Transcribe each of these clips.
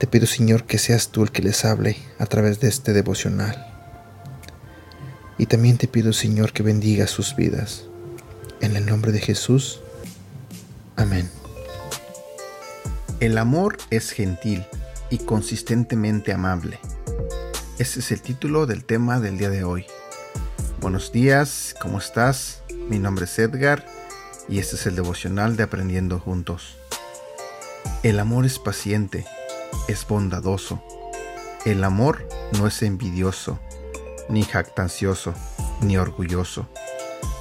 Te pido, Señor, que seas tú el que les hable a través de este devocional. Y también te pido, Señor, que bendiga sus vidas. En el nombre de Jesús. Amén. El amor es gentil y consistentemente amable. Ese es el título del tema del día de hoy. Buenos días, ¿cómo estás? Mi nombre es Edgar y este es el devocional de Aprendiendo Juntos. El amor es paciente, es bondadoso. El amor no es envidioso, ni jactancioso, ni orgulloso.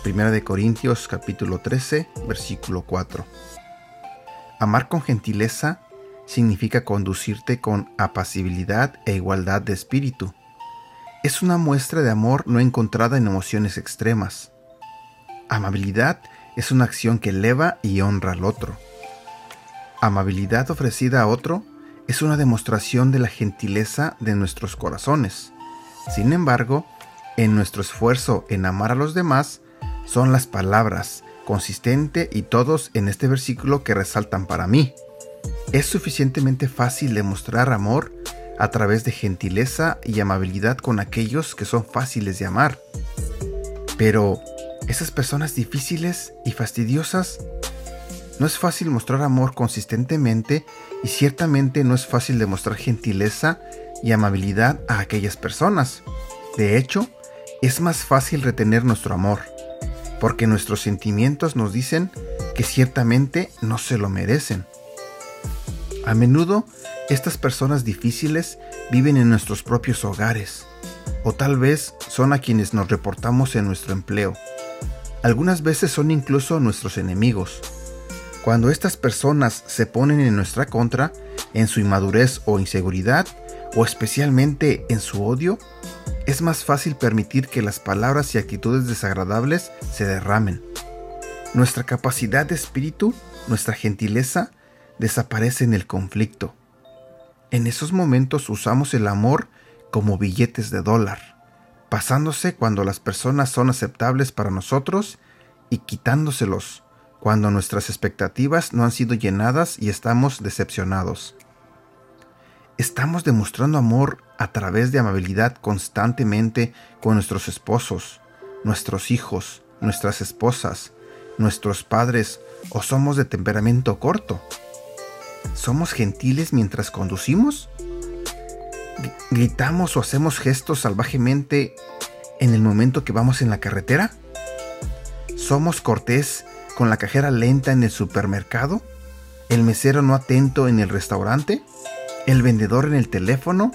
Primera de Corintios capítulo 13, versículo 4. Amar con gentileza significa conducirte con apacibilidad e igualdad de espíritu. Es una muestra de amor no encontrada en emociones extremas. Amabilidad es una acción que eleva y honra al otro. Amabilidad ofrecida a otro es una demostración de la gentileza de nuestros corazones. Sin embargo, en nuestro esfuerzo en amar a los demás, son las palabras, consistente y todos en este versículo que resaltan para mí. Es suficientemente fácil demostrar amor a través de gentileza y amabilidad con aquellos que son fáciles de amar. Pero, esas personas difíciles y fastidiosas, no es fácil mostrar amor consistentemente y ciertamente no es fácil demostrar gentileza y amabilidad a aquellas personas. De hecho, es más fácil retener nuestro amor porque nuestros sentimientos nos dicen que ciertamente no se lo merecen. A menudo, estas personas difíciles viven en nuestros propios hogares, o tal vez son a quienes nos reportamos en nuestro empleo. Algunas veces son incluso nuestros enemigos. Cuando estas personas se ponen en nuestra contra, en su inmadurez o inseguridad, o especialmente en su odio, es más fácil permitir que las palabras y actitudes desagradables se derramen. Nuestra capacidad de espíritu, nuestra gentileza, desaparece en el conflicto. En esos momentos usamos el amor como billetes de dólar, pasándose cuando las personas son aceptables para nosotros y quitándoselos cuando nuestras expectativas no han sido llenadas y estamos decepcionados. Estamos demostrando amor a través de amabilidad constantemente con nuestros esposos, nuestros hijos, nuestras esposas, nuestros padres o somos de temperamento corto. ¿Somos gentiles mientras conducimos? ¿Gritamos o hacemos gestos salvajemente en el momento que vamos en la carretera? ¿Somos cortés con la cajera lenta en el supermercado? ¿El mesero no atento en el restaurante? el vendedor en el teléfono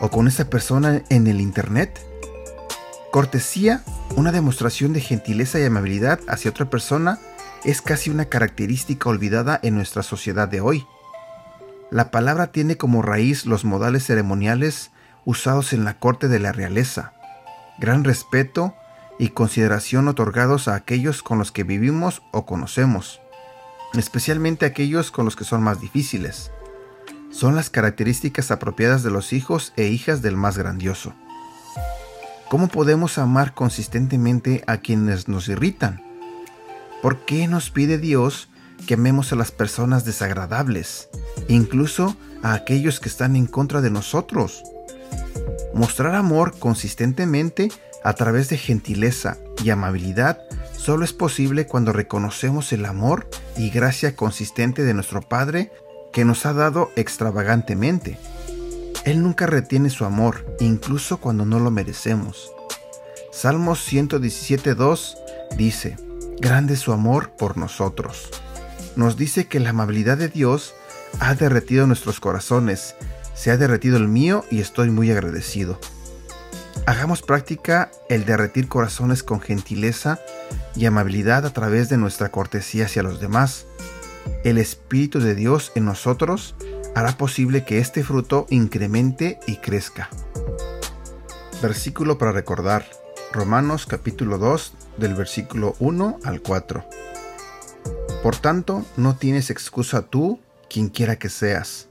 o con esa persona en el Internet? Cortesía, una demostración de gentileza y amabilidad hacia otra persona, es casi una característica olvidada en nuestra sociedad de hoy. La palabra tiene como raíz los modales ceremoniales usados en la corte de la realeza, gran respeto y consideración otorgados a aquellos con los que vivimos o conocemos, especialmente aquellos con los que son más difíciles son las características apropiadas de los hijos e hijas del más grandioso. ¿Cómo podemos amar consistentemente a quienes nos irritan? ¿Por qué nos pide Dios que amemos a las personas desagradables, incluso a aquellos que están en contra de nosotros? Mostrar amor consistentemente a través de gentileza y amabilidad solo es posible cuando reconocemos el amor y gracia consistente de nuestro Padre que nos ha dado extravagantemente. Él nunca retiene su amor, incluso cuando no lo merecemos. Salmos 117.2 dice, Grande su amor por nosotros. Nos dice que la amabilidad de Dios ha derretido nuestros corazones, se ha derretido el mío y estoy muy agradecido. Hagamos práctica el derretir corazones con gentileza y amabilidad a través de nuestra cortesía hacia los demás, el Espíritu de Dios en nosotros hará posible que este fruto incremente y crezca. Versículo para recordar. Romanos capítulo 2 del versículo 1 al 4. Por tanto, no tienes excusa tú, quien quiera que seas,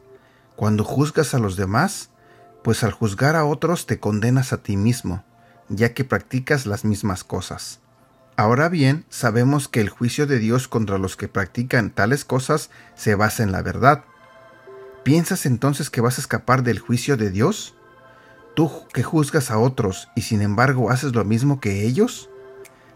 cuando juzgas a los demás, pues al juzgar a otros te condenas a ti mismo, ya que practicas las mismas cosas. Ahora bien, sabemos que el juicio de Dios contra los que practican tales cosas se basa en la verdad. ¿Piensas entonces que vas a escapar del juicio de Dios? ¿Tú que juzgas a otros y sin embargo haces lo mismo que ellos?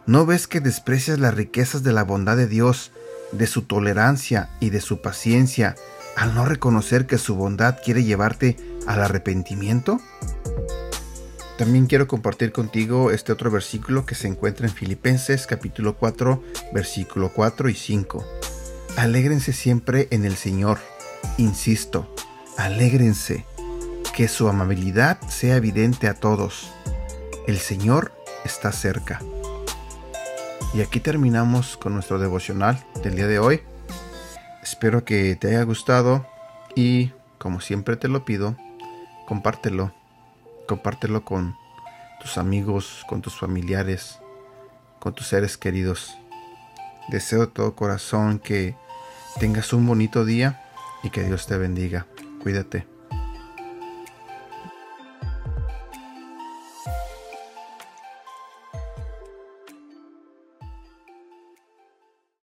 ¿No ves que desprecias las riquezas de la bondad de Dios, de su tolerancia y de su paciencia, al no reconocer que su bondad quiere llevarte al arrepentimiento? También quiero compartir contigo este otro versículo que se encuentra en Filipenses capítulo 4, versículo 4 y 5. Alégrense siempre en el Señor. Insisto, alégrense. Que su amabilidad sea evidente a todos. El Señor está cerca. Y aquí terminamos con nuestro devocional del día de hoy. Espero que te haya gustado y, como siempre te lo pido, compártelo. Compártelo con tus amigos, con tus familiares, con tus seres queridos. Deseo de todo corazón que tengas un bonito día y que Dios te bendiga. Cuídate.